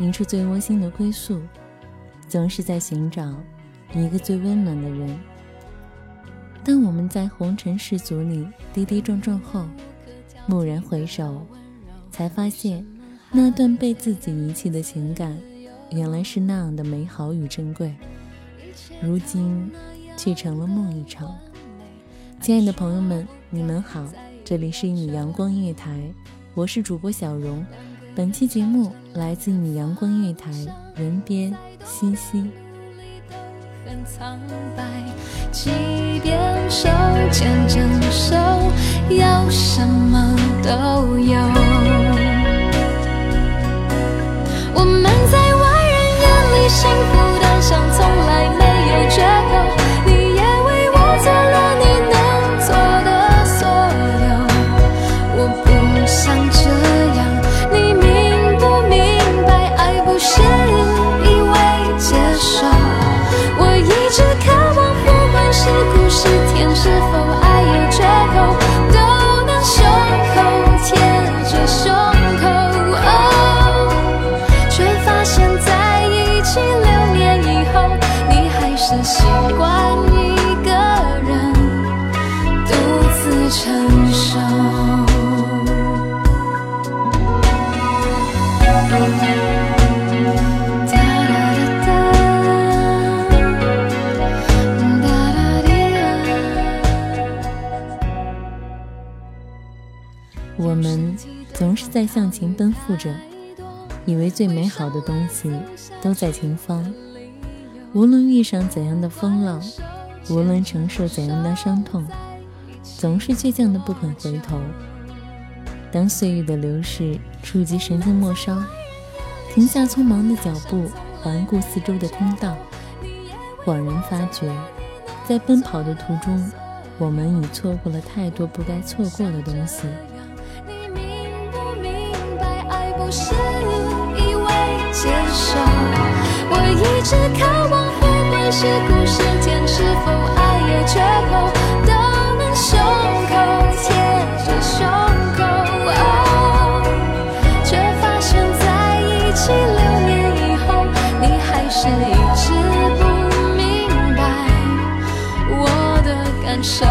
一处最窝心的归宿，总是在寻找一个最温暖的人。当我们在红尘世俗里跌跌撞撞后，蓦然回首，才发现那段被自己遗弃的情感，原来是那样的美好与珍贵，如今却成了梦一场。亲爱的朋友们，你们好，这里是一米阳光音乐台，我是主播小荣。本期节目来自一米阳光音乐台，人编西西。很苍白，即便手牵着手，要什么都有。我们在外人眼里幸福的像从来在向前奔赴着，以为最美好的东西都在前方。无论遇上怎样的风浪，无论承受怎样的伤痛，总是倔强的不肯回头。当岁月的流逝触及神经末梢，停下匆忙的脚步，环顾四周的通道，恍然发觉，在奔跑的途中，我们已错过了太多不该错过的东西。不？是一味接受。我一直渴望，不管是苦是甜，是否爱有缺口，都能胸口贴着胸口。哦，却发现在一起六年以后，你还是一直不明白我的感受。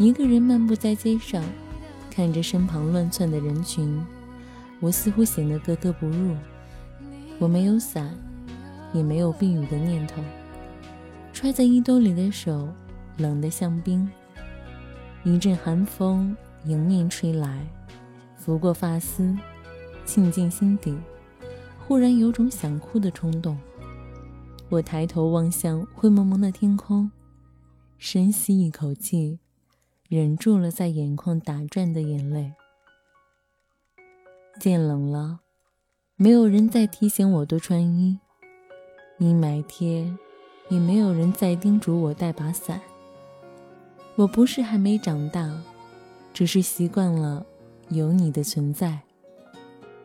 一个人漫步在街上，看着身旁乱窜的人群，我似乎显得格格不入。我没有伞，也没有避雨的念头，揣在衣兜里的手冷得像冰。一阵寒风迎面吹来，拂过发丝，沁进心底，忽然有种想哭的冲动。我抬头望向灰蒙蒙的天空，深吸一口气，忍住了在眼眶打转的眼泪。渐冷了，没有人再提醒我多穿衣；阴霾天，也没有人再叮嘱我带把伞。我不是还没长大，只是习惯了有你的存在；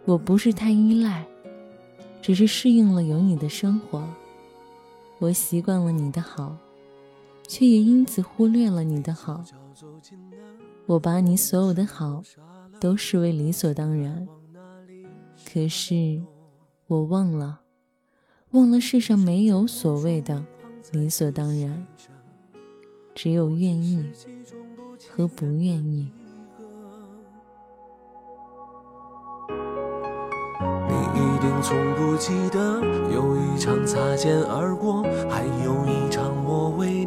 我不是太依赖，只是适应了有你的生活。我习惯了你的好，却也因此忽略了你的好。我把你所有的好都视为理所当然，可是我忘了，忘了世上没有所谓的理所当然。只有愿意和不愿意。你一定从不记得，有一场擦肩而过，还有一场我为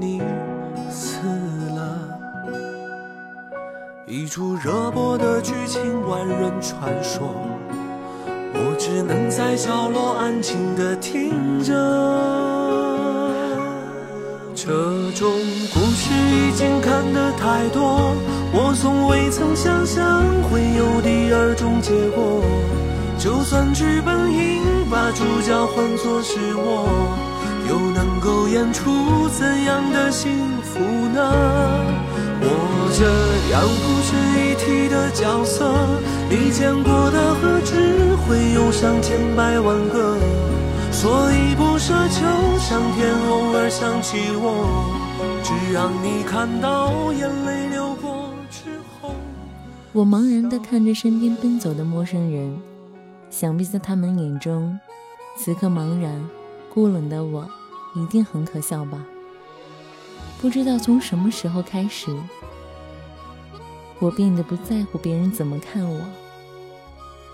一出热播的剧情，万人传说，我只能在角落安静的听着。这种故事已经看得太多，我从未曾想象会有第二种结果。就算剧本应把主角换作是我，又能够演出怎样的幸福呢？我这样不值一提的角色，你见过的何止会有上千百万个。所以不奢求上天偶尔想起我，只让你看到眼泪流过之后。我茫然地看着身边奔走的陌生人，想必在他们眼中，此刻茫然、孤冷的我，一定很可笑吧？不知道从什么时候开始，我变得不在乎别人怎么看我，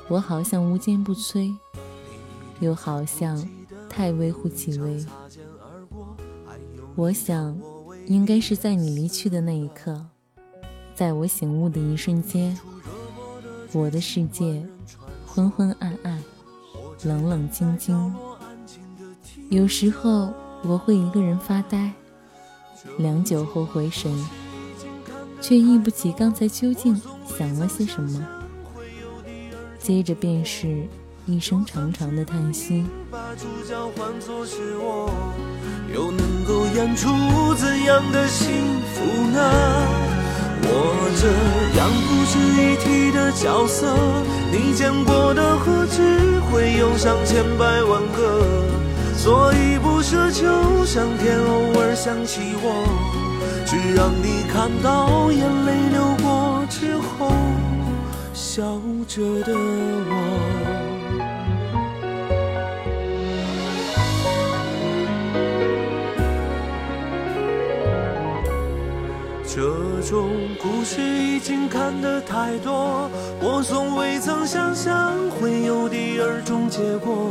我好像无坚不摧。又好像太微乎其微。我想，应该是在你离去的那一刻，在我醒悟的一瞬间，我的世界昏昏暗暗，冷冷清清。有时候我会一个人发呆，良久后回神，却忆不起刚才究竟想了些什么。接着便是。一声长长的叹息。把主角换作是我，又能够演出怎样的幸福呢？我这样不值一提的角色，你见过的何止会有上千百万个？所以不奢求上天偶尔想起我，只让你看到眼泪流过之后，笑着的我。这种故事已经看得太多，我从未曾想象会有第二种结果。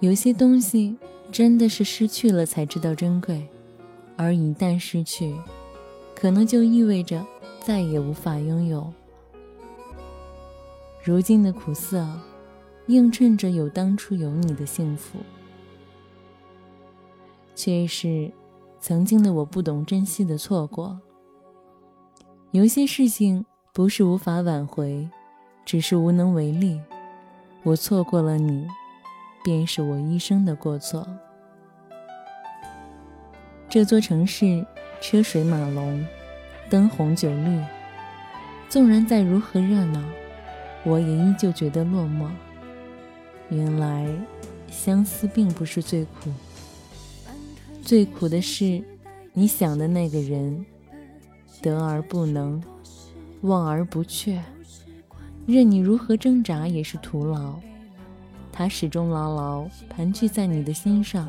有些东西真的是失去了才知道珍贵，而一旦失去，可能就意味着再也无法拥有。如今的苦涩。映衬着有当初有你的幸福，却是曾经的我不懂珍惜的错过。有些事情不是无法挽回，只是无能为力。我错过了你，便是我一生的过错。这座城市车水马龙，灯红酒绿，纵然再如何热闹，我也依旧觉得落寞。原来，相思并不是最苦，最苦的是，你想的那个人，得而不能，望而不却，任你如何挣扎也是徒劳。他始终牢牢盘踞在你的心上。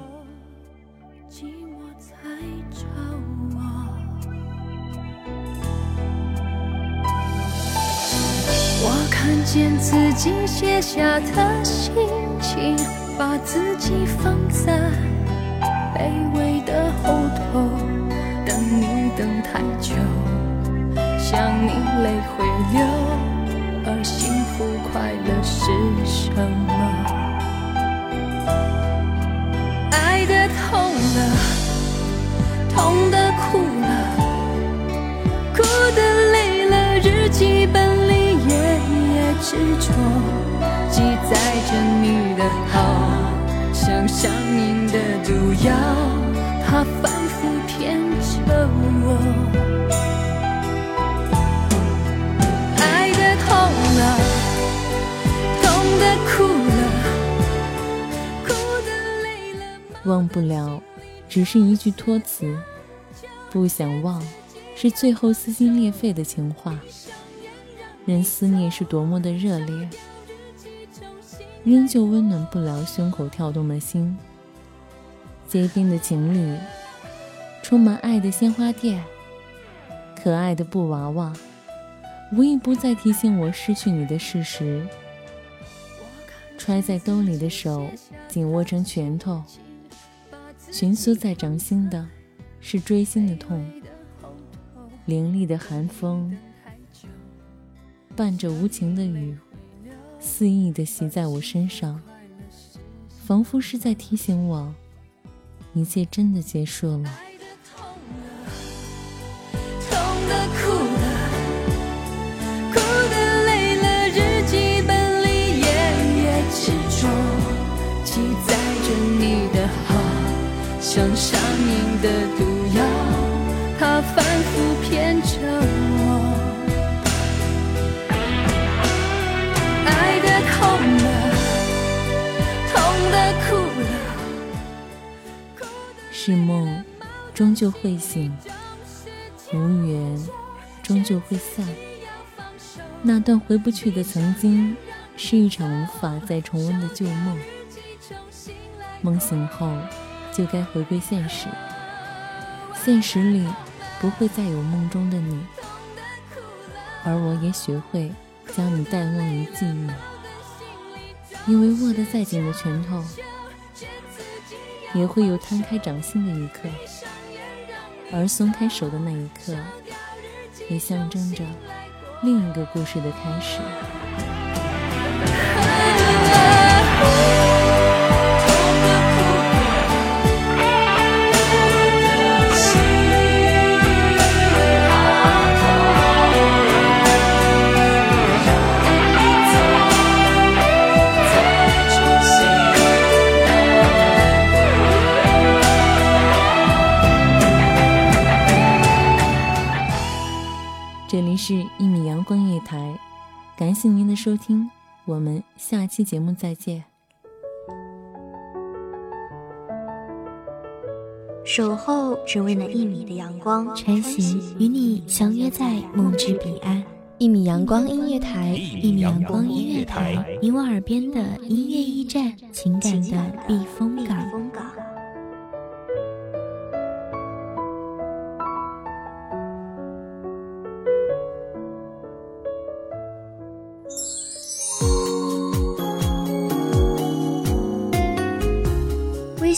我看见自己写下的心情，把自己放在卑微的后头，等你等太久，想你泪会流，而幸福快乐是什么？了，痛的哭了，哭的累了，日记本里页页执着，记载着你的好，像上瘾的毒药，它反复骗着我。爱的痛了，痛的哭了，哭的累了。忘不了，只是一句托词；不想忘，是最后撕心裂肺的情话。任思念是多么的热烈，仍旧温暖不了胸口跳动的心。结冰的情侣，充满爱的鲜花店，可爱的布娃娃，无一不再提醒我失去你的事实。揣在兜里的手，紧握成拳头。蜷缩在掌心的，是锥心的痛。凌厉的寒风，伴着无情的雨，肆意的袭在我身上，仿佛是在提醒我，一切真的结束了。像上瘾的毒药，它反复骗着我。爱的痛了，痛的哭了。是梦，终究会醒；无缘，终究会散。那段回不去的曾经，是一场无法再重温的旧梦。梦醒后，就该回归现实。现实里，不会再有梦中的你，而我也学会将你淡忘于记忆。因为握得再紧的拳头，也会有摊开掌心的一刻，而松开手的那一刻，也象征着另一个故事的开始。是《一米阳光月台》，感谢您的收听，我们下期节目再见。守候只为那一米的阳光，穿行与你相约在梦之彼岸。一米阳光音乐台，一米阳光音乐台，你我耳边的音乐驿站，情感的避风港。